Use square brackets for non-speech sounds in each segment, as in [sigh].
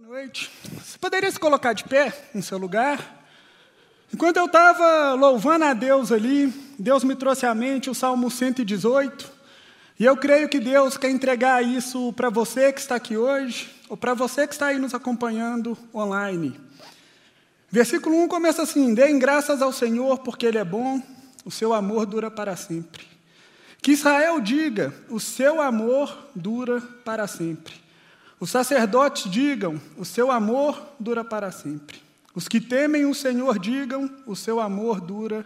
Boa noite. Você poderia se colocar de pé em seu lugar? Enquanto eu estava louvando a Deus ali, Deus me trouxe à mente o Salmo 118, e eu creio que Deus quer entregar isso para você que está aqui hoje, ou para você que está aí nos acompanhando online. Versículo 1 começa assim: Deem graças ao Senhor, porque Ele é bom, o seu amor dura para sempre. Que Israel diga: o seu amor dura para sempre. Os sacerdotes digam: o seu amor dura para sempre. Os que temem o Senhor digam: o seu amor dura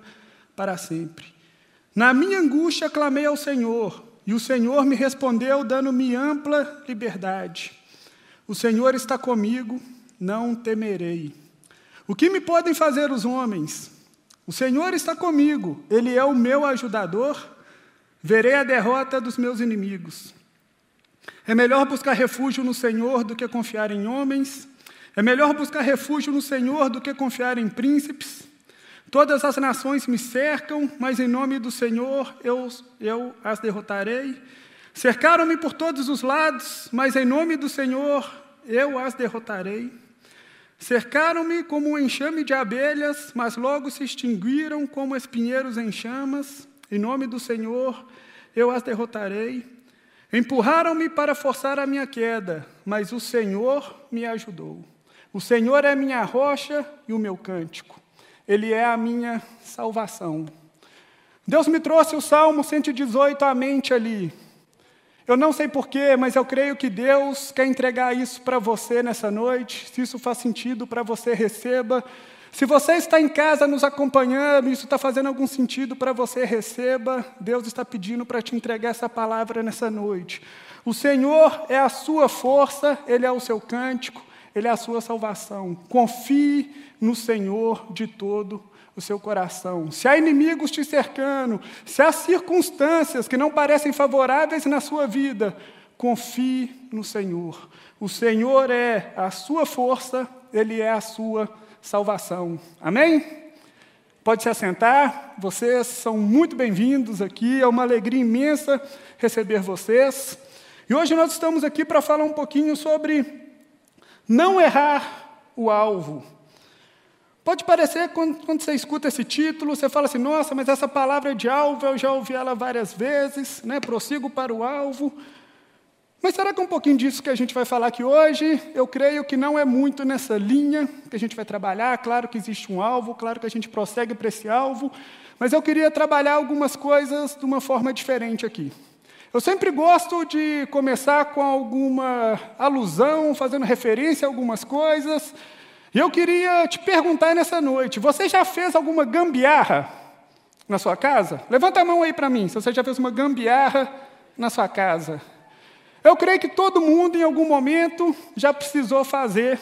para sempre. Na minha angústia clamei ao Senhor, e o Senhor me respondeu, dando-me ampla liberdade. O Senhor está comigo, não temerei. O que me podem fazer os homens? O Senhor está comigo, Ele é o meu ajudador. Verei a derrota dos meus inimigos. É melhor buscar refúgio no Senhor do que confiar em homens. É melhor buscar refúgio no Senhor do que confiar em príncipes. Todas as nações me cercam, mas em nome do Senhor eu, eu as derrotarei. Cercaram-me por todos os lados, mas em nome do Senhor eu as derrotarei. Cercaram-me como um enxame de abelhas, mas logo se extinguiram como espinheiros em chamas. Em nome do Senhor eu as derrotarei. Empurraram-me para forçar a minha queda, mas o Senhor me ajudou. O Senhor é minha rocha e o meu cântico. Ele é a minha salvação. Deus me trouxe o Salmo 118 à mente ali. Eu não sei porquê, mas eu creio que Deus quer entregar isso para você nessa noite. Se isso faz sentido para você, receba. Se você está em casa nos acompanhando, isso está fazendo algum sentido para você, receba. Deus está pedindo para te entregar essa palavra nessa noite. O Senhor é a sua força, Ele é o seu cântico, Ele é a sua salvação. Confie no Senhor de todo o seu coração. Se há inimigos te cercando, se há circunstâncias que não parecem favoráveis na sua vida, confie no Senhor. O Senhor é a sua força, Ele é a sua salvação. Amém? Pode se assentar, vocês são muito bem-vindos aqui, é uma alegria imensa receber vocês. E hoje nós estamos aqui para falar um pouquinho sobre não errar o alvo. Pode parecer, quando, quando, você escuta esse título, você fala assim: nossa, mas essa palavra de alvo eu já ouvi ela várias vezes, né? prossigo para o alvo. Mas será que um pouquinho disso que a gente vai falar aqui hoje, eu creio que não é muito nessa linha que a gente vai trabalhar. Claro que existe um alvo, claro que a gente prossegue para esse alvo, mas eu queria trabalhar algumas coisas de uma forma diferente aqui. Eu sempre gosto de começar com alguma alusão, fazendo referência a algumas coisas. E eu queria te perguntar nessa noite: você já fez alguma gambiarra na sua casa? Levanta a mão aí para mim, se você já fez uma gambiarra na sua casa. Eu creio que todo mundo, em algum momento, já precisou fazer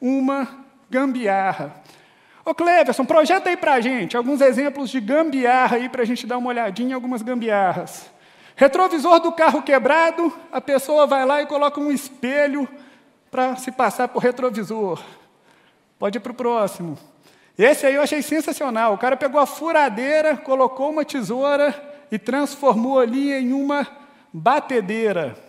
uma gambiarra. Ô Cleverson, projeta aí para a gente alguns exemplos de gambiarra aí para a gente dar uma olhadinha em algumas gambiarras. Retrovisor do carro quebrado, a pessoa vai lá e coloca um espelho para se passar por retrovisor. Pode ir para o próximo. Esse aí eu achei sensacional. O cara pegou a furadeira, colocou uma tesoura e transformou ali em uma batedeira.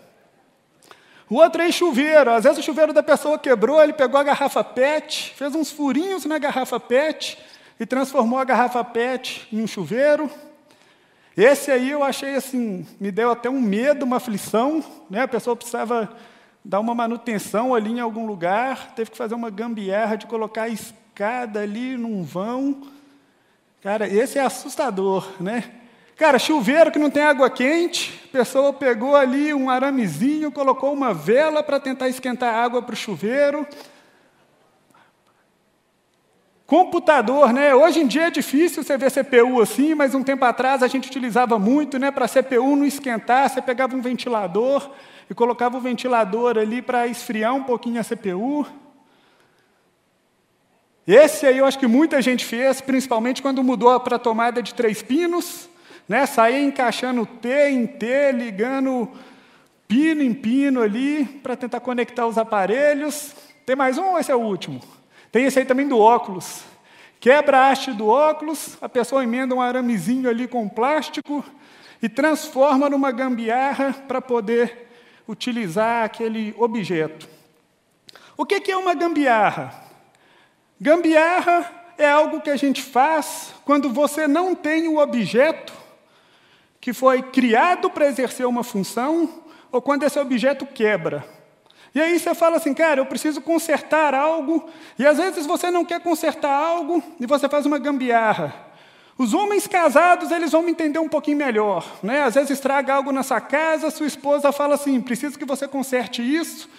O outro é chuveiro. Às vezes o chuveiro da pessoa quebrou, ele pegou a garrafa PET, fez uns furinhos na garrafa PET e transformou a garrafa PET em um chuveiro. Esse aí eu achei assim, me deu até um medo, uma aflição. Né? A pessoa precisava dar uma manutenção ali em algum lugar, teve que fazer uma gambiarra de colocar a escada ali num vão. Cara, esse é assustador, né? Cara, chuveiro que não tem água quente, a pessoa pegou ali um aramezinho, colocou uma vela para tentar esquentar água para o chuveiro. Computador, né? Hoje em dia é difícil você ver CPU assim, mas um tempo atrás a gente utilizava muito, né? Para CPU não esquentar, você pegava um ventilador e colocava o ventilador ali para esfriar um pouquinho a CPU. Esse aí eu acho que muita gente fez, principalmente quando mudou para a tomada de três pinos né? Sair encaixando T em T, ligando pino em pino ali, para tentar conectar os aparelhos. Tem mais um ou esse é o último? Tem esse aí também do óculos. Quebra a haste do óculos, a pessoa emenda um aramezinho ali com plástico e transforma numa gambiarra para poder utilizar aquele objeto. O que é uma gambiarra? Gambiarra é algo que a gente faz quando você não tem o objeto que foi criado para exercer uma função ou quando esse objeto quebra. E aí você fala assim, cara, eu preciso consertar algo, e às vezes você não quer consertar algo e você faz uma gambiarra. Os homens casados, eles vão me entender um pouquinho melhor. Né? Às vezes estraga algo na sua casa, sua esposa fala assim, preciso que você conserte isso.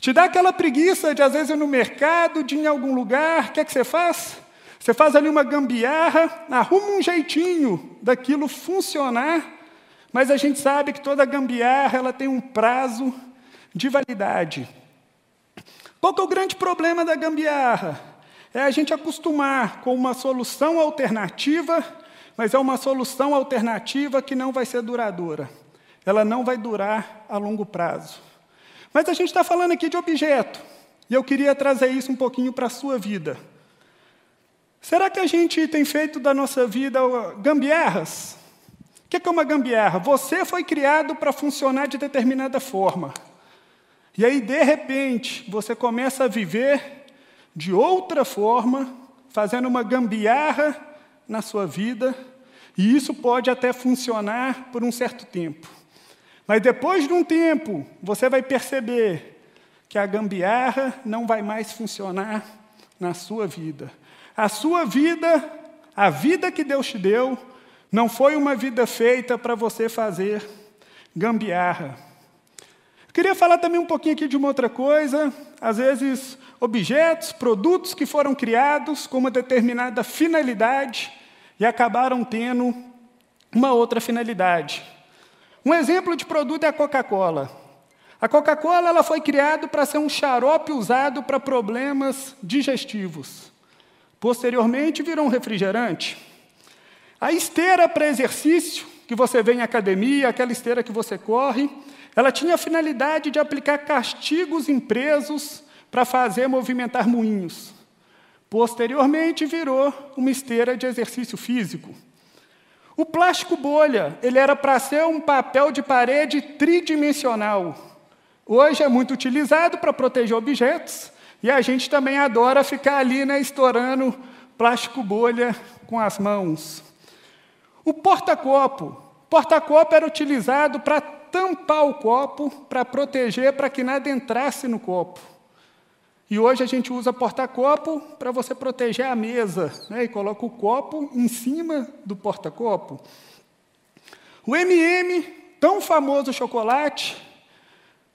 Te dá aquela preguiça de, às vezes, ir no mercado, de ir em algum lugar, o que é que você faz? Você faz ali uma gambiarra, arruma um jeitinho daquilo funcionar, mas a gente sabe que toda gambiarra ela tem um prazo de validade. Qual que é o grande problema da gambiarra? É a gente acostumar com uma solução alternativa, mas é uma solução alternativa que não vai ser duradoura. Ela não vai durar a longo prazo. Mas a gente está falando aqui de objeto, e eu queria trazer isso um pouquinho para a sua vida. Será que a gente tem feito da nossa vida gambiarras? O que é uma gambiarra? Você foi criado para funcionar de determinada forma. E aí, de repente, você começa a viver de outra forma, fazendo uma gambiarra na sua vida, e isso pode até funcionar por um certo tempo. Mas depois de um tempo, você vai perceber que a gambiarra não vai mais funcionar na sua vida. A sua vida, a vida que Deus te deu, não foi uma vida feita para você fazer gambiarra. Queria falar também um pouquinho aqui de uma outra coisa. Às vezes, objetos, produtos que foram criados com uma determinada finalidade e acabaram tendo uma outra finalidade. Um exemplo de produto é a Coca-Cola. A Coca-Cola ela foi criada para ser um xarope usado para problemas digestivos. Posteriormente, virou um refrigerante. A esteira para exercício, que você vê em academia, aquela esteira que você corre, ela tinha a finalidade de aplicar castigos em presos para fazer movimentar moinhos. Posteriormente, virou uma esteira de exercício físico. O plástico bolha, ele era para ser um papel de parede tridimensional. Hoje é muito utilizado para proteger objetos, e a gente também adora ficar ali, né, estourando plástico bolha com as mãos. O porta-copo. Porta-copo era utilizado para tampar o copo para proteger, para que nada entrasse no copo. E hoje a gente usa porta-copo para você proteger a mesa, né? e coloca o copo em cima do porta-copo. O MM, tão famoso chocolate,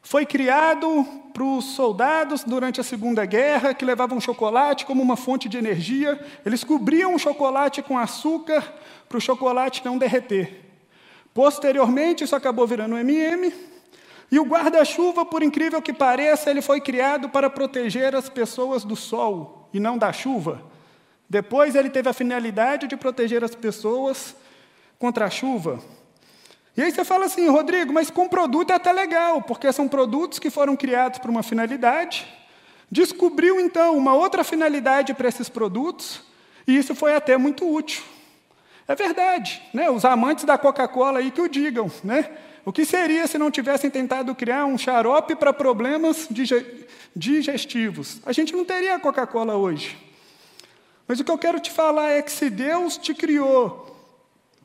foi criado para os soldados durante a Segunda Guerra, que levavam chocolate como uma fonte de energia. Eles cobriam o chocolate com açúcar para o chocolate não derreter. Posteriormente, isso acabou virando um MM. E o guarda-chuva, por incrível que pareça, ele foi criado para proteger as pessoas do sol e não da chuva. Depois, ele teve a finalidade de proteger as pessoas contra a chuva. E aí você fala assim, Rodrigo, mas com produto é até legal, porque são produtos que foram criados para uma finalidade. Descobriu, então, uma outra finalidade para esses produtos, e isso foi até muito útil. É verdade, né? os amantes da Coca-Cola aí que o digam. Né? O que seria se não tivessem tentado criar um xarope para problemas digestivos? A gente não teria a Coca-Cola hoje. Mas o que eu quero te falar é que se Deus te criou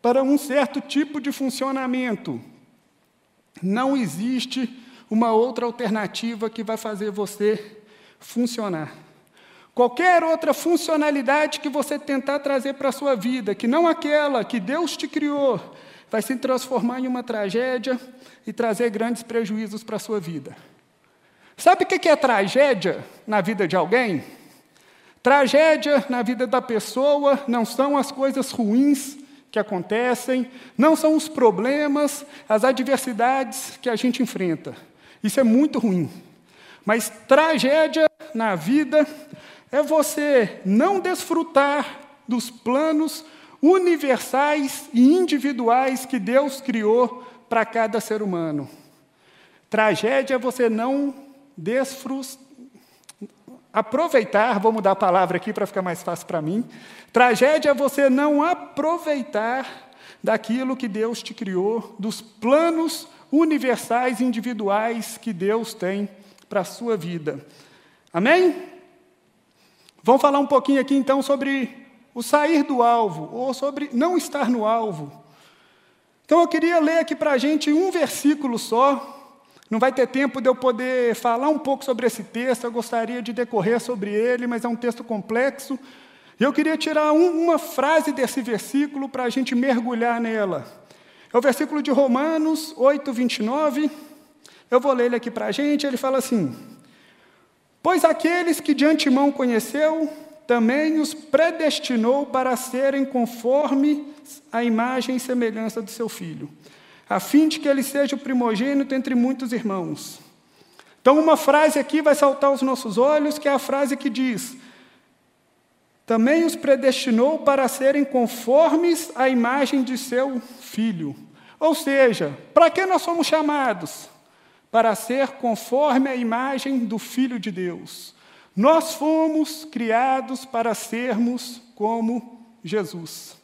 para um certo tipo de funcionamento, não existe uma outra alternativa que vai fazer você funcionar. Qualquer outra funcionalidade que você tentar trazer para a sua vida, que não aquela que Deus te criou, vai se transformar em uma tragédia e trazer grandes prejuízos para a sua vida. Sabe o que é tragédia na vida de alguém? Tragédia na vida da pessoa não são as coisas ruins que acontecem, não são os problemas, as adversidades que a gente enfrenta. Isso é muito ruim. Mas tragédia na vida é você não desfrutar dos planos universais e individuais que Deus criou para cada ser humano. Tragédia é você não desfrutar, aproveitar, vou mudar a palavra aqui para ficar mais fácil para mim. Tragédia é você não aproveitar daquilo que Deus te criou, dos planos universais individuais que Deus tem para a sua vida. Amém? Vamos falar um pouquinho aqui então sobre o sair do alvo, ou sobre não estar no alvo. Então eu queria ler aqui para a gente um versículo só. Não vai ter tempo de eu poder falar um pouco sobre esse texto, eu gostaria de decorrer sobre ele, mas é um texto complexo. E eu queria tirar um, uma frase desse versículo para a gente mergulhar nela. É o versículo de Romanos 8, 29. Eu vou ler ele aqui para a gente. Ele fala assim: Pois aqueles que de antemão conheceu, também os predestinou para serem conforme a imagem e semelhança do seu filho, a fim de que ele seja o primogênito entre muitos irmãos. Então, uma frase aqui vai saltar aos nossos olhos, que é a frase que diz: Também os predestinou para serem conformes à imagem de seu filho. Ou seja, para que nós somos chamados? Para ser conforme a imagem do Filho de Deus. Nós fomos criados para sermos como Jesus.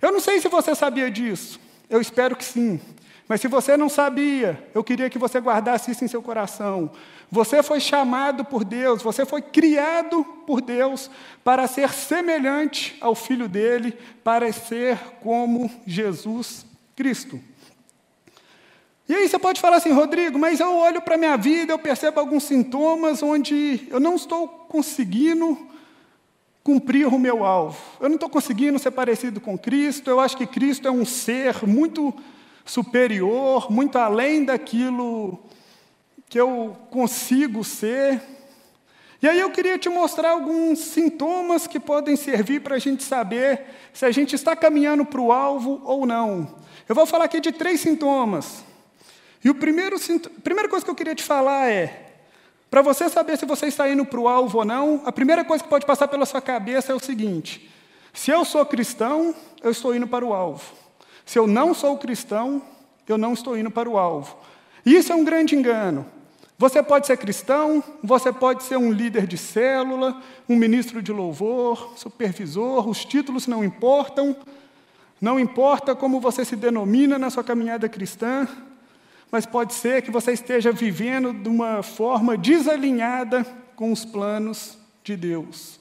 Eu não sei se você sabia disso, eu espero que sim. Mas se você não sabia, eu queria que você guardasse isso em seu coração. Você foi chamado por Deus, você foi criado por Deus para ser semelhante ao Filho dele, para ser como Jesus Cristo. E aí você pode falar assim, Rodrigo, mas eu olho para a minha vida, eu percebo alguns sintomas onde eu não estou conseguindo cumprir o meu alvo. Eu não estou conseguindo ser parecido com Cristo, eu acho que Cristo é um ser muito superior, muito além daquilo que eu consigo ser. E aí eu queria te mostrar alguns sintomas que podem servir para a gente saber se a gente está caminhando para o alvo ou não. Eu vou falar aqui de três sintomas. E o primeiro, a primeira coisa que eu queria te falar é: para você saber se você está indo para o alvo ou não, a primeira coisa que pode passar pela sua cabeça é o seguinte: se eu sou cristão, eu estou indo para o alvo. Se eu não sou cristão, eu não estou indo para o alvo. Isso é um grande engano. Você pode ser cristão, você pode ser um líder de célula, um ministro de louvor, supervisor, os títulos não importam, não importa como você se denomina na sua caminhada cristã, mas pode ser que você esteja vivendo de uma forma desalinhada com os planos de Deus.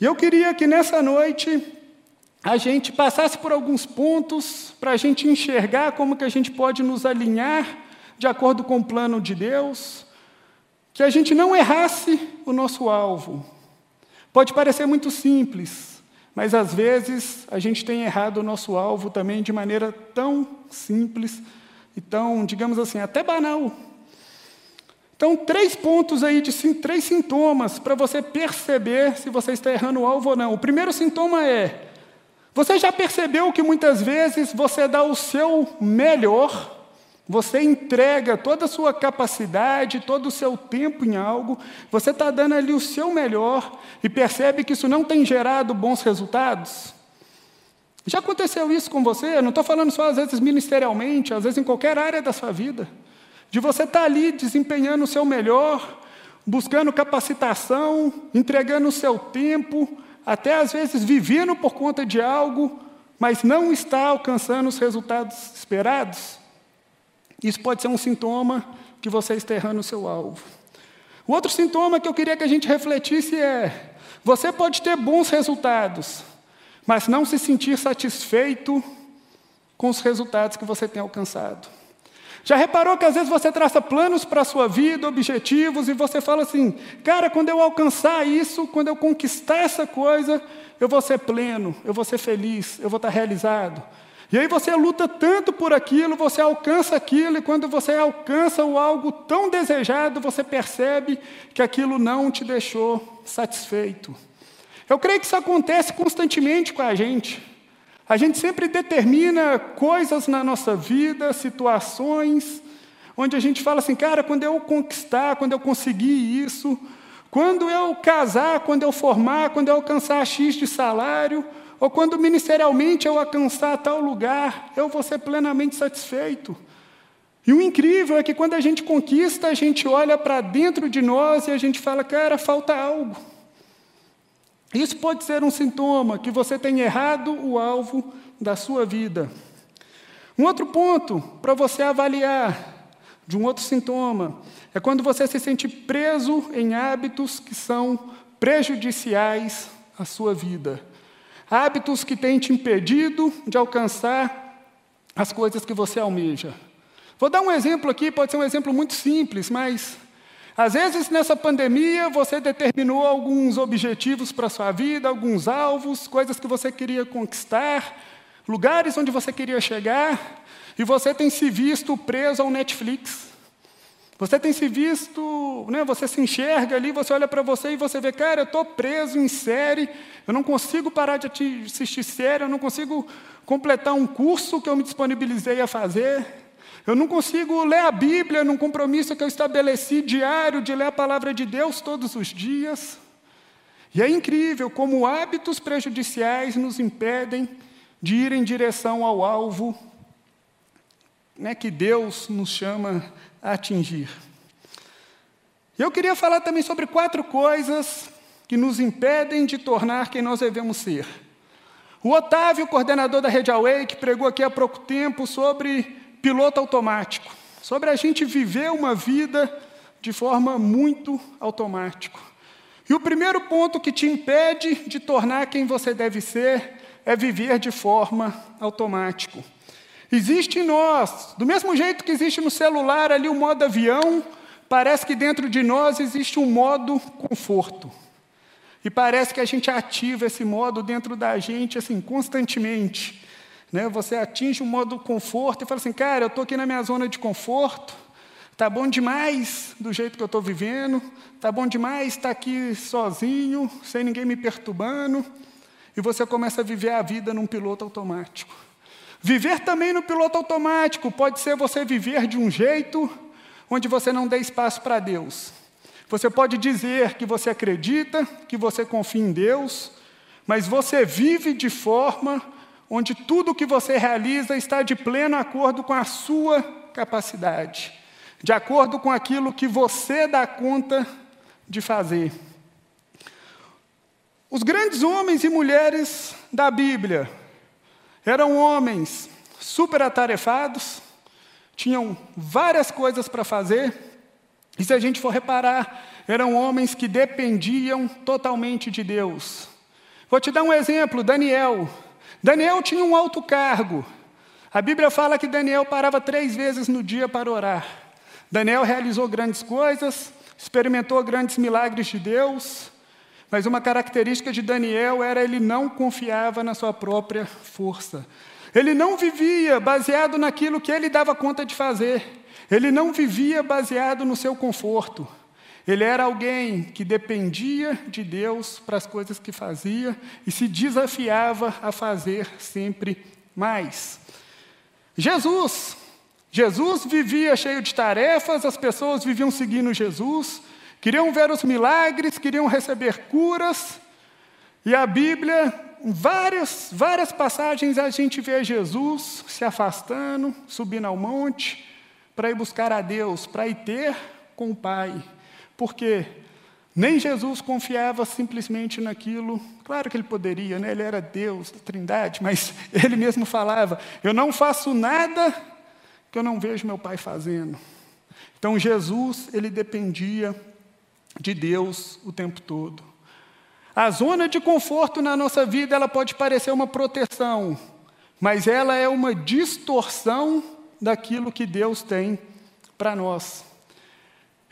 E eu queria que nessa noite a gente passasse por alguns pontos para a gente enxergar como que a gente pode nos alinhar de acordo com o plano de Deus, que a gente não errasse o nosso alvo. Pode parecer muito simples, mas às vezes a gente tem errado o nosso alvo também de maneira tão simples então, digamos assim, até banal. Então, três pontos aí de três sintomas para você perceber se você está errando o alvo ou não. O primeiro sintoma é: você já percebeu que muitas vezes você dá o seu melhor, você entrega toda a sua capacidade, todo o seu tempo em algo, você está dando ali o seu melhor e percebe que isso não tem gerado bons resultados? Já aconteceu isso com você? Eu não estou falando só às vezes ministerialmente, às vezes em qualquer área da sua vida. De você estar tá ali desempenhando o seu melhor, buscando capacitação, entregando o seu tempo, até às vezes vivendo por conta de algo, mas não está alcançando os resultados esperados. Isso pode ser um sintoma que você está errando o seu alvo. O outro sintoma que eu queria que a gente refletisse é: você pode ter bons resultados, mas não se sentir satisfeito com os resultados que você tem alcançado. Já reparou que às vezes você traça planos para a sua vida, objetivos, e você fala assim: cara, quando eu alcançar isso, quando eu conquistar essa coisa, eu vou ser pleno, eu vou ser feliz, eu vou estar realizado. E aí você luta tanto por aquilo, você alcança aquilo, e quando você alcança o algo tão desejado, você percebe que aquilo não te deixou satisfeito. Eu creio que isso acontece constantemente com a gente. A gente sempre determina coisas na nossa vida, situações, onde a gente fala assim, cara, quando eu conquistar, quando eu conseguir isso, quando eu casar, quando eu formar, quando eu alcançar X de salário, ou quando ministerialmente eu alcançar tal lugar, eu vou ser plenamente satisfeito. E o incrível é que quando a gente conquista, a gente olha para dentro de nós e a gente fala, cara, falta algo. Isso pode ser um sintoma que você tem errado o alvo da sua vida. Um outro ponto para você avaliar: de um outro sintoma. É quando você se sente preso em hábitos que são prejudiciais à sua vida. Hábitos que têm te impedido de alcançar as coisas que você almeja. Vou dar um exemplo aqui, pode ser um exemplo muito simples, mas às vezes nessa pandemia você determinou alguns objetivos para a sua vida, alguns alvos, coisas que você queria conquistar, lugares onde você queria chegar, e você tem se visto preso ao Netflix. Você tem se visto, né, você se enxerga ali, você olha para você e você vê, cara, eu estou preso em série, eu não consigo parar de assistir série, eu não consigo completar um curso que eu me disponibilizei a fazer, eu não consigo ler a Bíblia num compromisso que eu estabeleci diário de ler a palavra de Deus todos os dias. E é incrível como hábitos prejudiciais nos impedem de ir em direção ao alvo né, que Deus nos chama a atingir. Eu queria falar também sobre quatro coisas que nos impedem de tornar quem nós devemos ser. O Otávio, coordenador da Rede Awake, pregou aqui há pouco tempo sobre piloto automático, sobre a gente viver uma vida de forma muito automática. E o primeiro ponto que te impede de tornar quem você deve ser é viver de forma automática. Existe em nós, do mesmo jeito que existe no celular ali o modo avião, parece que dentro de nós existe um modo conforto. E parece que a gente ativa esse modo dentro da gente assim constantemente. Né? Você atinge um modo conforto e fala assim, cara, eu estou aqui na minha zona de conforto, tá bom demais do jeito que eu estou vivendo, tá bom demais estar aqui sozinho, sem ninguém me perturbando, e você começa a viver a vida num piloto automático. Viver também no piloto automático pode ser você viver de um jeito onde você não dê espaço para Deus. Você pode dizer que você acredita, que você confia em Deus, mas você vive de forma onde tudo que você realiza está de pleno acordo com a sua capacidade, de acordo com aquilo que você dá conta de fazer. Os grandes homens e mulheres da Bíblia, eram homens super atarefados, tinham várias coisas para fazer, e se a gente for reparar, eram homens que dependiam totalmente de Deus. Vou te dar um exemplo: Daniel. Daniel tinha um alto cargo. A Bíblia fala que Daniel parava três vezes no dia para orar. Daniel realizou grandes coisas, experimentou grandes milagres de Deus, mas uma característica de Daniel era ele não confiava na sua própria força. Ele não vivia baseado naquilo que ele dava conta de fazer. Ele não vivia baseado no seu conforto. Ele era alguém que dependia de Deus para as coisas que fazia e se desafiava a fazer sempre mais. Jesus, Jesus vivia cheio de tarefas, as pessoas viviam seguindo Jesus, Queriam ver os milagres, queriam receber curas. E a Bíblia, em várias, várias passagens, a gente vê Jesus se afastando, subindo ao monte, para ir buscar a Deus, para ir ter com o Pai. Porque nem Jesus confiava simplesmente naquilo. Claro que ele poderia, né? ele era Deus, a Trindade, mas [laughs] ele mesmo falava: Eu não faço nada que eu não vejo meu Pai fazendo. Então Jesus, ele dependia de Deus o tempo todo. A zona de conforto na nossa vida, ela pode parecer uma proteção, mas ela é uma distorção daquilo que Deus tem para nós.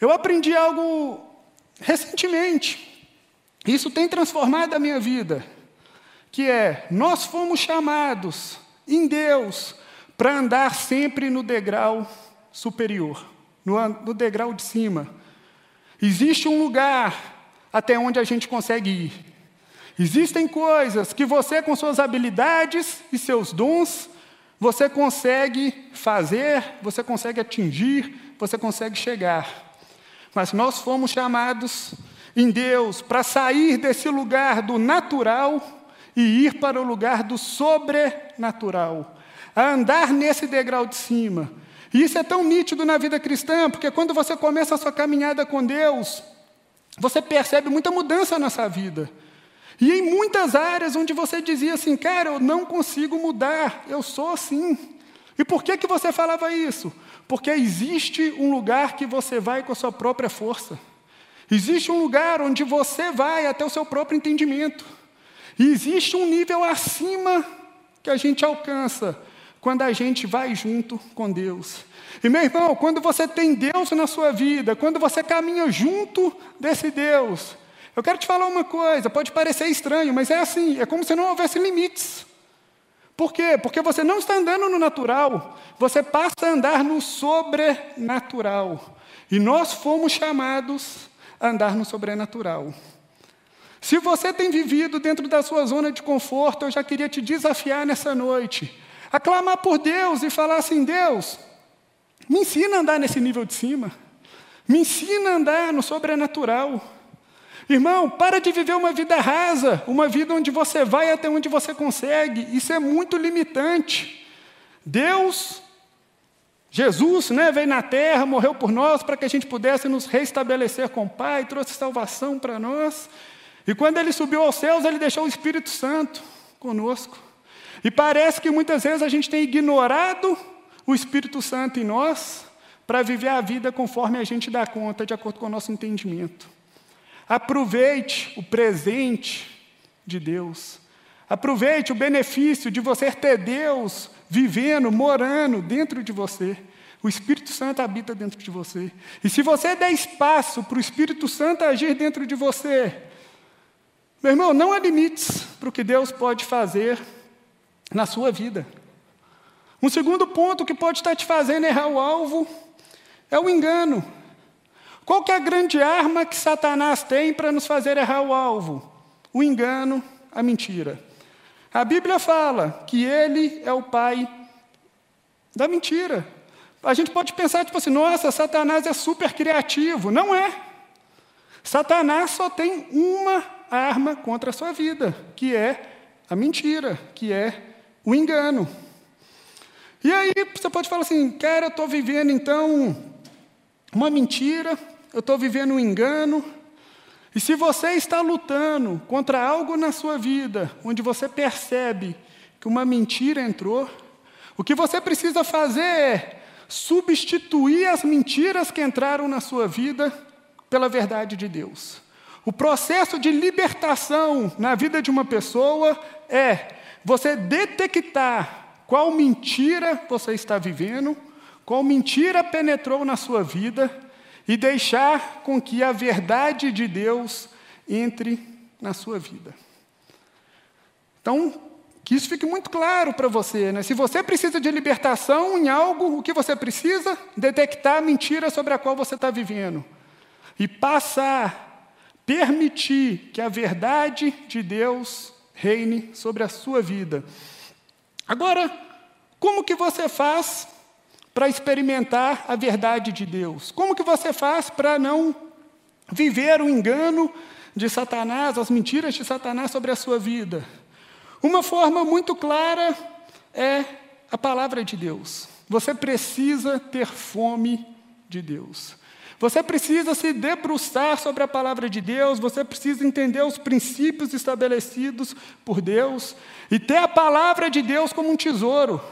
Eu aprendi algo recentemente, isso tem transformado a minha vida, que é: nós fomos chamados em Deus para andar sempre no degrau superior, no, no degrau de cima. Existe um lugar até onde a gente consegue ir. Existem coisas que você, com suas habilidades e seus dons, você consegue fazer, você consegue atingir, você consegue chegar. Mas nós fomos chamados em Deus para sair desse lugar do natural e ir para o lugar do sobrenatural, a andar nesse degrau de cima, e isso é tão nítido na vida cristã, porque quando você começa a sua caminhada com Deus, você percebe muita mudança na sua vida. E em muitas áreas onde você dizia assim, cara, eu não consigo mudar, eu sou assim. E por que, que você falava isso? Porque existe um lugar que você vai com a sua própria força. Existe um lugar onde você vai até o seu próprio entendimento. E existe um nível acima que a gente alcança quando a gente vai junto com Deus. E meu irmão, quando você tem Deus na sua vida, quando você caminha junto desse Deus, eu quero te falar uma coisa, pode parecer estranho, mas é assim, é como se não houvesse limites. Por quê? Porque você não está andando no natural, você passa a andar no sobrenatural. E nós fomos chamados a andar no sobrenatural. Se você tem vivido dentro da sua zona de conforto, eu já queria te desafiar nessa noite a clamar por Deus e falar assim: Deus, me ensina a andar nesse nível de cima, me ensina a andar no sobrenatural. Irmão, para de viver uma vida rasa, uma vida onde você vai até onde você consegue, isso é muito limitante. Deus, Jesus, né, veio na terra, morreu por nós para que a gente pudesse nos restabelecer com o Pai, trouxe salvação para nós. E quando ele subiu aos céus, ele deixou o Espírito Santo conosco. E parece que muitas vezes a gente tem ignorado o Espírito Santo em nós para viver a vida conforme a gente dá conta, de acordo com o nosso entendimento. Aproveite o presente de Deus. Aproveite o benefício de você ter Deus vivendo, morando dentro de você. O Espírito Santo habita dentro de você. E se você der espaço para o Espírito Santo agir dentro de você, meu irmão, não há limites para o que Deus pode fazer na sua vida. Um segundo ponto que pode estar te fazendo errar o alvo é o engano. Qual que é a grande arma que Satanás tem para nos fazer errar o alvo? O engano, a mentira. A Bíblia fala que ele é o pai da mentira. A gente pode pensar, tipo assim, nossa, Satanás é super criativo. Não é. Satanás só tem uma arma contra a sua vida, que é a mentira, que é o engano. E aí você pode falar assim, cara, eu estou vivendo então uma mentira, eu estou vivendo um engano. E se você está lutando contra algo na sua vida, onde você percebe que uma mentira entrou, o que você precisa fazer é substituir as mentiras que entraram na sua vida pela verdade de Deus. O processo de libertação na vida de uma pessoa é você detectar qual mentira você está vivendo, qual mentira penetrou na sua vida e deixar com que a verdade de Deus entre na sua vida. Então, que isso fique muito claro para você. Né? Se você precisa de libertação em algo, o que você precisa? Detectar a mentira sobre a qual você está vivendo. E passar permitir que a verdade de Deus reine sobre a sua vida. Agora, como que você faz para experimentar a verdade de Deus? Como que você faz para não viver o engano de Satanás, as mentiras de Satanás sobre a sua vida? Uma forma muito clara é a palavra de Deus. Você precisa ter fome de Deus. Você precisa se debruçar sobre a palavra de Deus, você precisa entender os princípios estabelecidos por Deus e ter a palavra de Deus como um tesouro.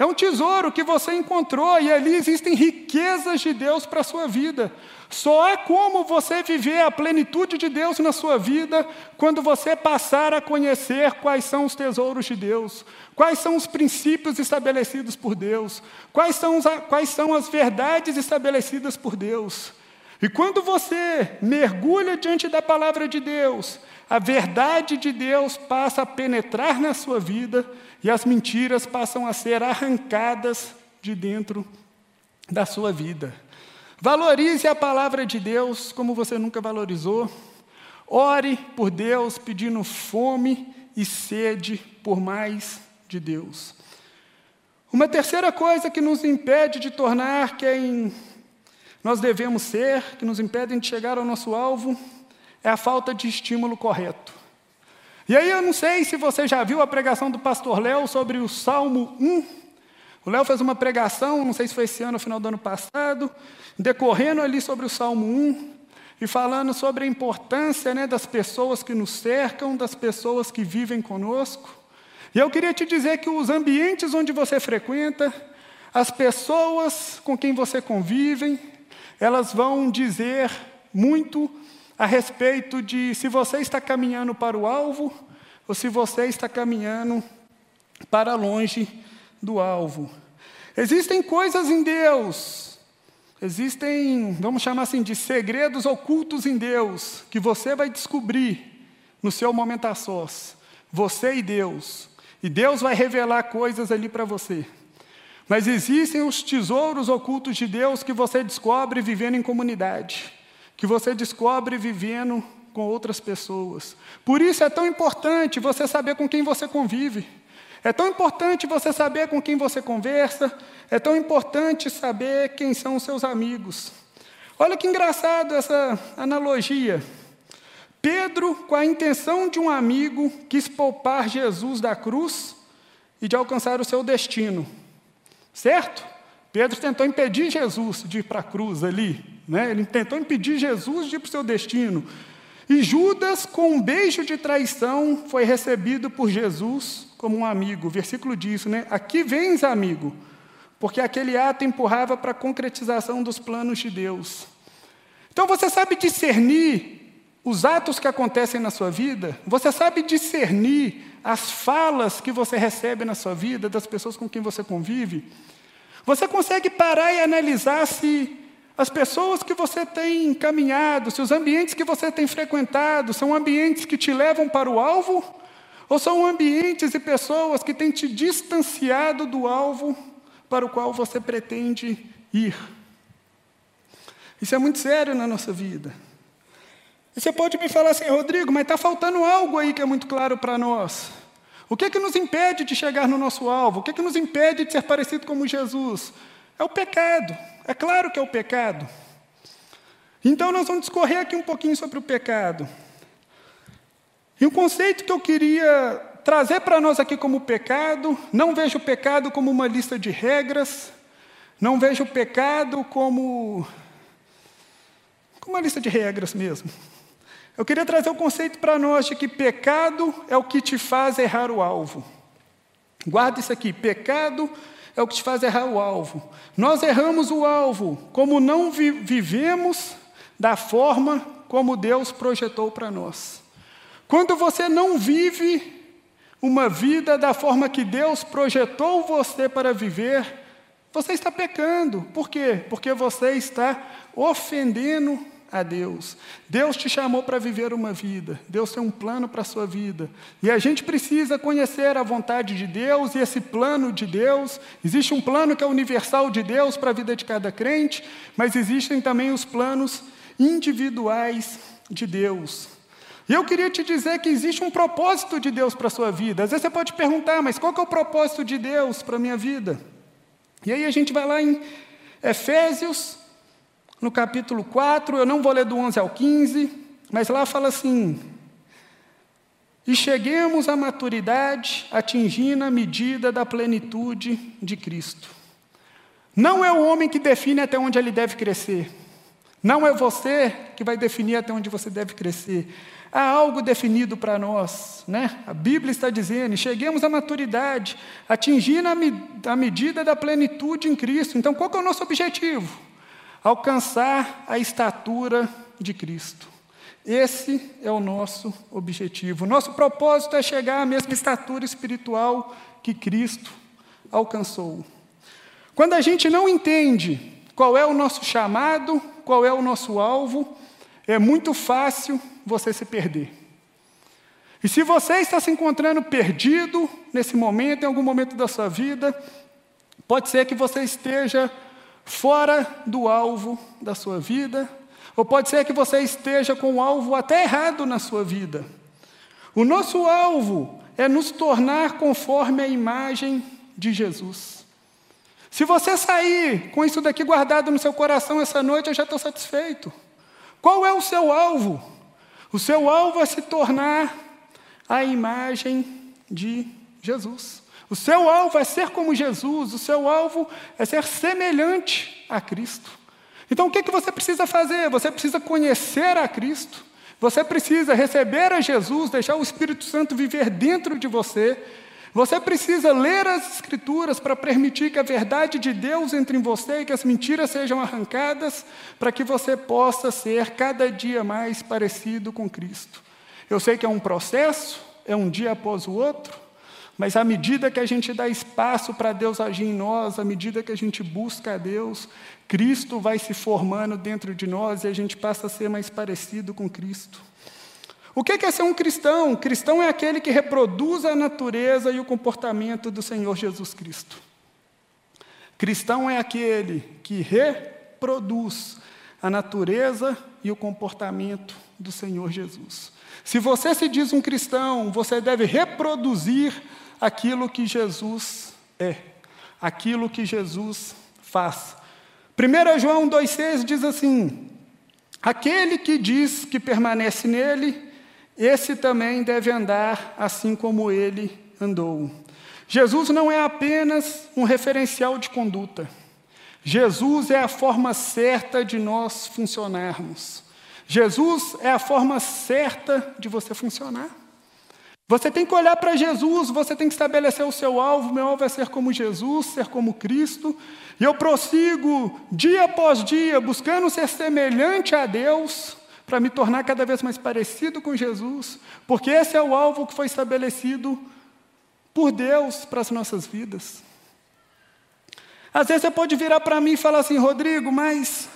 É um tesouro que você encontrou e ali existem riquezas de Deus para a sua vida. Só é como você viver a plenitude de Deus na sua vida quando você passar a conhecer quais são os tesouros de Deus, quais são os princípios estabelecidos por Deus, quais são, quais são as verdades estabelecidas por Deus. E quando você mergulha diante da palavra de Deus, a verdade de Deus passa a penetrar na sua vida e as mentiras passam a ser arrancadas de dentro da sua vida. Valorize a palavra de Deus como você nunca valorizou. Ore por Deus pedindo fome e sede por mais de Deus. Uma terceira coisa que nos impede de tornar quem nós devemos ser, que nos impede de chegar ao nosso alvo, é a falta de estímulo correto. E aí eu não sei se você já viu a pregação do pastor Léo sobre o Salmo 1. O Léo fez uma pregação, não sei se foi esse ano ou final do ano passado, decorrendo ali sobre o Salmo 1 e falando sobre a importância né, das pessoas que nos cercam, das pessoas que vivem conosco. E eu queria te dizer que os ambientes onde você frequenta, as pessoas com quem você convive, elas vão dizer muito a respeito de se você está caminhando para o alvo ou se você está caminhando para longe do alvo. Existem coisas em Deus, existem, vamos chamar assim, de segredos ocultos em Deus, que você vai descobrir no seu momento a sós, você e Deus. E Deus vai revelar coisas ali para você. Mas existem os tesouros ocultos de Deus que você descobre vivendo em comunidade, que você descobre vivendo com outras pessoas. Por isso é tão importante você saber com quem você convive. É tão importante você saber com quem você conversa, é tão importante saber quem são os seus amigos. Olha que engraçado essa analogia. Pedro, com a intenção de um amigo, quis poupar Jesus da cruz e de alcançar o seu destino. Certo? Pedro tentou impedir Jesus de ir para a cruz ali. Né? Ele tentou impedir Jesus de ir para o seu destino. E Judas, com um beijo de traição, foi recebido por Jesus como um amigo. O versículo diz, né? Aqui vens, amigo, porque aquele ato empurrava para a concretização dos planos de Deus. Então você sabe discernir os atos que acontecem na sua vida? Você sabe discernir as falas que você recebe na sua vida, das pessoas com quem você convive? Você consegue parar e analisar se as pessoas que você tem caminhado, se os ambientes que você tem frequentado são ambientes que te levam para o alvo, ou são ambientes e pessoas que têm te distanciado do alvo para o qual você pretende ir. Isso é muito sério na nossa vida. Você pode me falar assim, Rodrigo, mas está faltando algo aí que é muito claro para nós. O que é que nos impede de chegar no nosso alvo? O que é que nos impede de ser parecido como Jesus? É o pecado. É claro que é o pecado. Então, nós vamos discorrer aqui um pouquinho sobre o pecado. E o conceito que eu queria trazer para nós aqui como pecado, não vejo o pecado como uma lista de regras, não vejo o pecado como, como uma lista de regras mesmo. Eu queria trazer o conceito para nós de que pecado é o que te faz errar o alvo. Guarda isso aqui: pecado é o que te faz errar o alvo. Nós erramos o alvo, como não vi vivemos da forma como Deus projetou para nós. Quando você não vive uma vida da forma que Deus projetou você para viver, você está pecando. Por quê? Porque você está ofendendo a Deus. Deus te chamou para viver uma vida. Deus tem um plano para a sua vida. E a gente precisa conhecer a vontade de Deus e esse plano de Deus. Existe um plano que é universal de Deus para a vida de cada crente, mas existem também os planos individuais de Deus. E eu queria te dizer que existe um propósito de Deus para a sua vida. Às vezes você pode perguntar, mas qual é o propósito de Deus para a minha vida? E aí a gente vai lá em Efésios no capítulo 4, eu não vou ler do 11 ao 15, mas lá fala assim: E cheguemos à maturidade, atingindo a medida da plenitude de Cristo. Não é o homem que define até onde ele deve crescer. Não é você que vai definir até onde você deve crescer. Há algo definido para nós, né? A Bíblia está dizendo: cheguemos à maturidade, atingindo a, me a medida da plenitude em Cristo. Então, qual é o nosso objetivo? Alcançar a estatura de Cristo. Esse é o nosso objetivo. Nosso propósito é chegar à mesma estatura espiritual que Cristo alcançou. Quando a gente não entende qual é o nosso chamado, qual é o nosso alvo, é muito fácil você se perder. E se você está se encontrando perdido nesse momento, em algum momento da sua vida, pode ser que você esteja fora do alvo da sua vida, ou pode ser que você esteja com o alvo até errado na sua vida. O nosso alvo é nos tornar conforme a imagem de Jesus. Se você sair com isso daqui guardado no seu coração essa noite, eu já estou satisfeito. Qual é o seu alvo? O seu alvo é se tornar a imagem de Jesus. O seu alvo é ser como Jesus, o seu alvo é ser semelhante a Cristo. Então o que, que você precisa fazer? Você precisa conhecer a Cristo, você precisa receber a Jesus, deixar o Espírito Santo viver dentro de você, Você precisa ler as Escrituras para permitir que a verdade de Deus entre em você e que as mentiras sejam arrancadas, para que você possa ser cada dia mais parecido com Cristo. Eu sei que é um processo, é um dia após o outro, mas à medida que a gente dá espaço para Deus agir em nós, à medida que a gente busca a Deus, Cristo vai se formando dentro de nós e a gente passa a ser mais parecido com Cristo. O que é ser um cristão? Cristão é aquele que reproduz a natureza e o comportamento do Senhor Jesus Cristo. Cristão é aquele que reproduz a natureza e o comportamento do Senhor Jesus. Se você se diz um cristão, você deve reproduzir aquilo que Jesus é, aquilo que Jesus faz. 1 João 2,6 diz assim: Aquele que diz que permanece nele, esse também deve andar assim como ele andou. Jesus não é apenas um referencial de conduta. Jesus é a forma certa de nós funcionarmos. Jesus é a forma certa de você funcionar. Você tem que olhar para Jesus, você tem que estabelecer o seu alvo. Meu alvo é ser como Jesus, ser como Cristo. E eu prossigo dia após dia, buscando ser semelhante a Deus, para me tornar cada vez mais parecido com Jesus, porque esse é o alvo que foi estabelecido por Deus para as nossas vidas. Às vezes você pode virar para mim e falar assim, Rodrigo, mas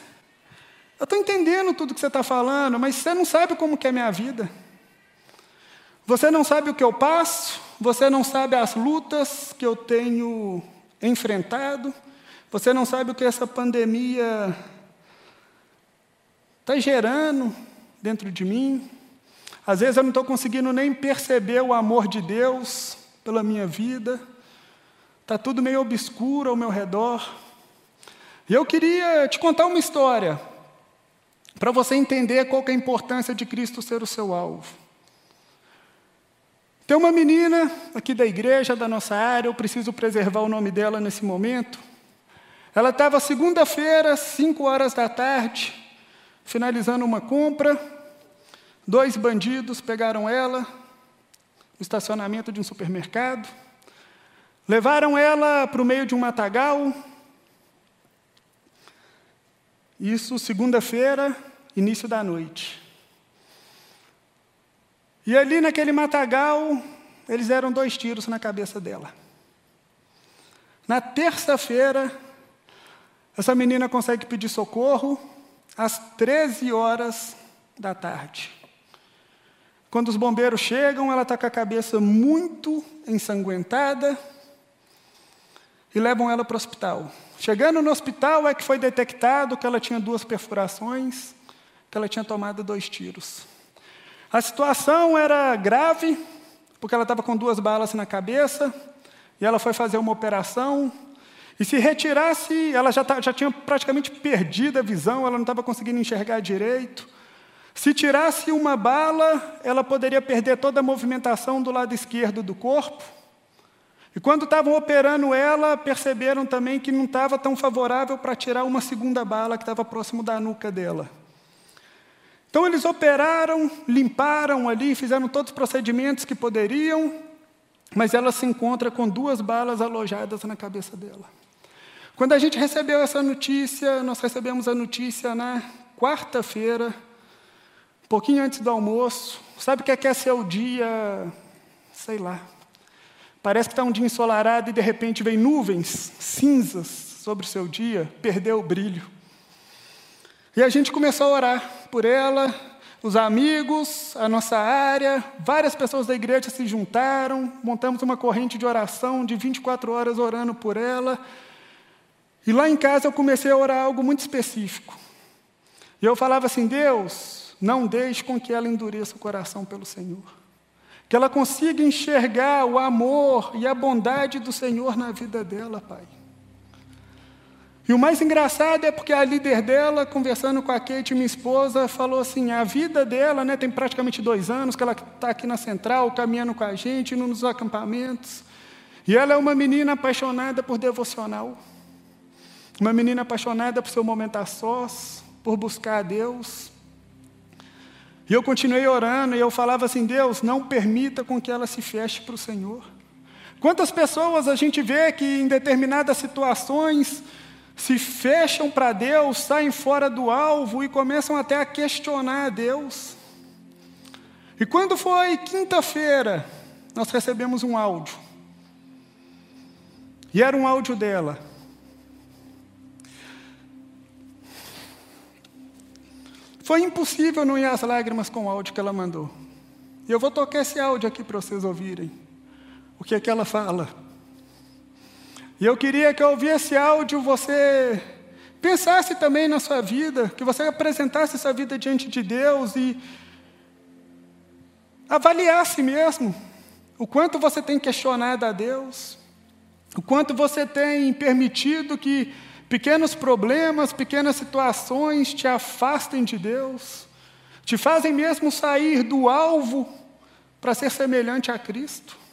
eu estou entendendo tudo que você está falando, mas você não sabe como que é a minha vida. Você não sabe o que eu passo, você não sabe as lutas que eu tenho enfrentado, você não sabe o que essa pandemia está gerando dentro de mim. Às vezes eu não estou conseguindo nem perceber o amor de Deus pela minha vida. Está tudo meio obscuro ao meu redor. E eu queria te contar uma história, para você entender qual é a importância de Cristo ser o seu alvo. Tem uma menina aqui da igreja, da nossa área, eu preciso preservar o nome dela nesse momento. Ela estava segunda-feira, 5 horas da tarde, Finalizando uma compra, dois bandidos pegaram ela no estacionamento de um supermercado, levaram ela para o meio de um matagal. Isso segunda-feira, início da noite. E ali naquele matagal, eles deram dois tiros na cabeça dela. Na terça-feira, essa menina consegue pedir socorro, às 13 horas da tarde. Quando os bombeiros chegam, ela está com a cabeça muito ensanguentada e levam ela para o hospital. Chegando no hospital é que foi detectado que ela tinha duas perfurações, que ela tinha tomado dois tiros. A situação era grave, porque ela estava com duas balas na cabeça, e ela foi fazer uma operação, e se retirasse, ela já, já tinha praticamente perdido a visão, ela não estava conseguindo enxergar direito. Se tirasse uma bala, ela poderia perder toda a movimentação do lado esquerdo do corpo. E quando estavam operando ela, perceberam também que não estava tão favorável para tirar uma segunda bala que estava próximo da nuca dela. Então eles operaram, limparam ali, fizeram todos os procedimentos que poderiam, mas ela se encontra com duas balas alojadas na cabeça dela. Quando a gente recebeu essa notícia, nós recebemos a notícia na quarta-feira, um pouquinho antes do almoço. Sabe o que é, que é ser o dia, sei lá. Parece que está um dia ensolarado e de repente vem nuvens cinzas sobre o seu dia, perdeu o brilho. E a gente começou a orar por ela, os amigos, a nossa área, várias pessoas da igreja se juntaram, montamos uma corrente de oração de 24 horas orando por ela. E lá em casa eu comecei a orar algo muito específico. E eu falava assim: Deus, não deixe com que ela endureça o coração pelo Senhor. Que ela consiga enxergar o amor e a bondade do Senhor na vida dela, Pai. E o mais engraçado é porque a líder dela, conversando com a Kate, minha esposa, falou assim: a vida dela, né, tem praticamente dois anos que ela está aqui na central, caminhando com a gente, nos acampamentos. E ela é uma menina apaixonada por devocional. Uma menina apaixonada por seu momento a sós, por buscar a Deus. E eu continuei orando e eu falava assim: Deus, não permita com que ela se feche para o Senhor. Quantas pessoas a gente vê que em determinadas situações se fecham para Deus, saem fora do alvo e começam até a questionar a Deus. E quando foi quinta-feira, nós recebemos um áudio. E era um áudio dela. Foi impossível não ir às lágrimas com o áudio que ela mandou. E eu vou tocar esse áudio aqui para vocês ouvirem. O que é que ela fala? E eu queria que ao ouvir esse áudio você pensasse também na sua vida, que você apresentasse essa vida diante de Deus e avaliasse mesmo o quanto você tem questionado a Deus, o quanto você tem permitido que pequenos problemas, pequenas situações te afastem de Deus, te fazem mesmo sair do alvo para ser semelhante a Cristo.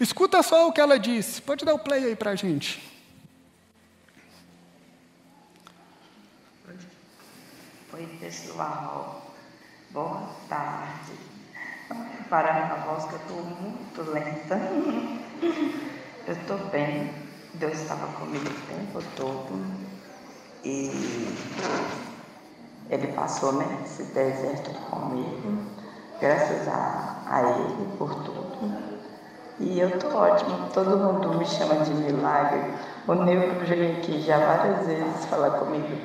Escuta só o que ela disse. Pode dar o play aí para a gente. Oi, pessoal. Boa tarde. Parar a voz que eu estou muito lenta. Eu estou bem. Deus estava comigo o tempo todo. E Ele passou né, esse deserto comigo. Graças a, a Ele por tudo. E eu tô ótima, todo mundo me chama de milagre. O Neuco veio aqui já várias vezes falar comigo,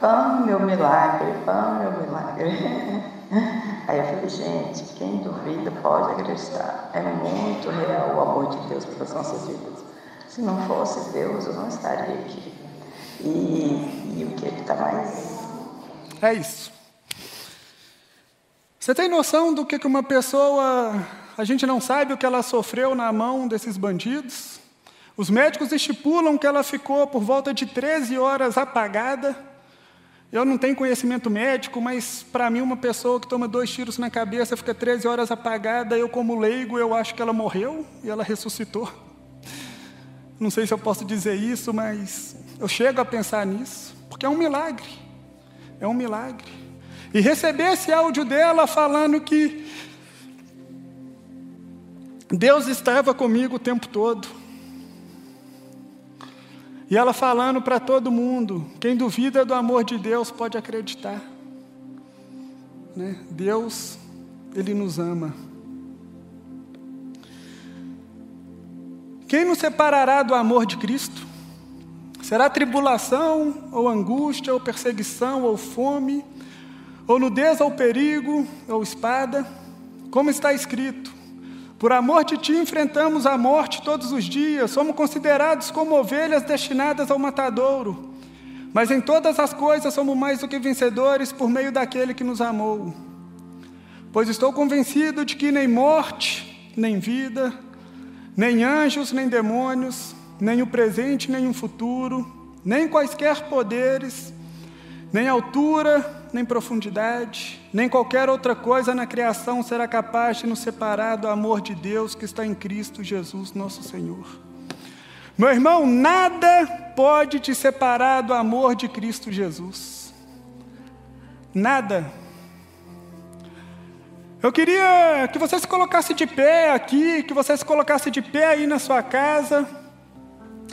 vamos meu milagre, vamos meu milagre. [laughs] Aí eu falei, gente, quem duvida pode acreditar. É muito real o amor de Deus pelas nossas vidas. Se não fosse Deus, eu não estaria aqui. E, e o que ele está mais. É isso. Você tem noção do que uma pessoa a gente não sabe o que ela sofreu na mão desses bandidos. Os médicos estipulam que ela ficou por volta de 13 horas apagada. Eu não tenho conhecimento médico, mas para mim, uma pessoa que toma dois tiros na cabeça fica 13 horas apagada, eu, como leigo, eu acho que ela morreu e ela ressuscitou. Não sei se eu posso dizer isso, mas eu chego a pensar nisso, porque é um milagre. É um milagre. E receber esse áudio dela falando que Deus estava comigo o tempo todo. E ela falando para todo mundo: quem duvida do amor de Deus pode acreditar. Né? Deus, Ele nos ama. Quem nos separará do amor de Cristo? Será tribulação, ou angústia, ou perseguição, ou fome, ou nudez, ou perigo, ou espada? Como está escrito: por amor de ti enfrentamos a morte todos os dias, somos considerados como ovelhas destinadas ao matadouro. Mas em todas as coisas somos mais do que vencedores por meio daquele que nos amou. Pois estou convencido de que nem morte, nem vida, nem anjos, nem demônios, nem o presente, nem o futuro, nem quaisquer poderes, nem altura, nem profundidade, nem qualquer outra coisa na criação será capaz de nos separar do amor de Deus que está em Cristo Jesus, nosso Senhor. Meu irmão, nada pode te separar do amor de Cristo Jesus. Nada. Eu queria que você se colocasse de pé aqui, que você se colocasse de pé aí na sua casa.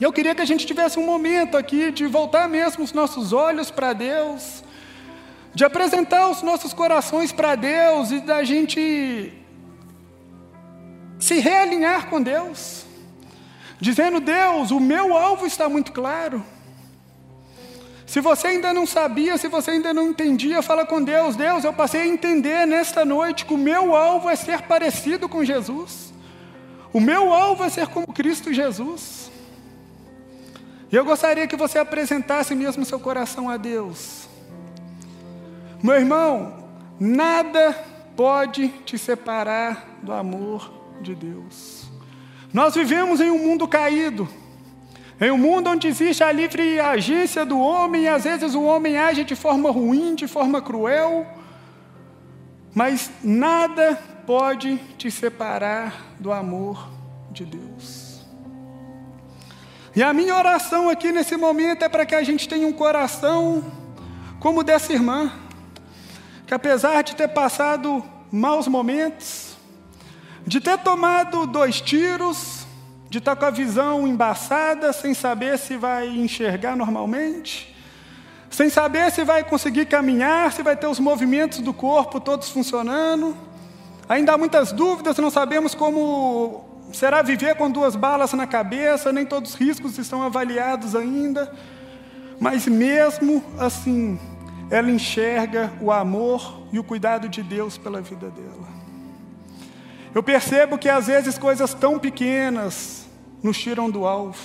Eu queria que a gente tivesse um momento aqui de voltar mesmo os nossos olhos para Deus de apresentar os nossos corações para Deus e da gente se realinhar com Deus, dizendo: Deus, o meu alvo está muito claro. Se você ainda não sabia, se você ainda não entendia, fala com Deus: Deus, eu passei a entender nesta noite que o meu alvo é ser parecido com Jesus. O meu alvo é ser como Cristo Jesus. E eu gostaria que você apresentasse mesmo seu coração a Deus. Meu irmão, nada pode te separar do amor de Deus. Nós vivemos em um mundo caído, em um mundo onde existe a livre agência do homem, e às vezes o homem age de forma ruim, de forma cruel, mas nada pode te separar do amor de Deus. E a minha oração aqui nesse momento é para que a gente tenha um coração como dessa irmã que apesar de ter passado maus momentos, de ter tomado dois tiros, de estar com a visão embaçada, sem saber se vai enxergar normalmente, sem saber se vai conseguir caminhar, se vai ter os movimentos do corpo todos funcionando. Ainda há muitas dúvidas, não sabemos como será viver com duas balas na cabeça, nem todos os riscos estão avaliados ainda. Mas mesmo assim, ela enxerga o amor e o cuidado de Deus pela vida dela. Eu percebo que às vezes coisas tão pequenas nos tiram do alvo.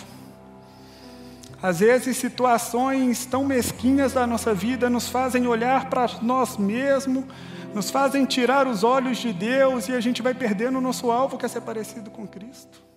Às vezes situações tão mesquinhas da nossa vida nos fazem olhar para nós mesmos, nos fazem tirar os olhos de Deus e a gente vai perdendo o nosso alvo que é ser parecido com Cristo.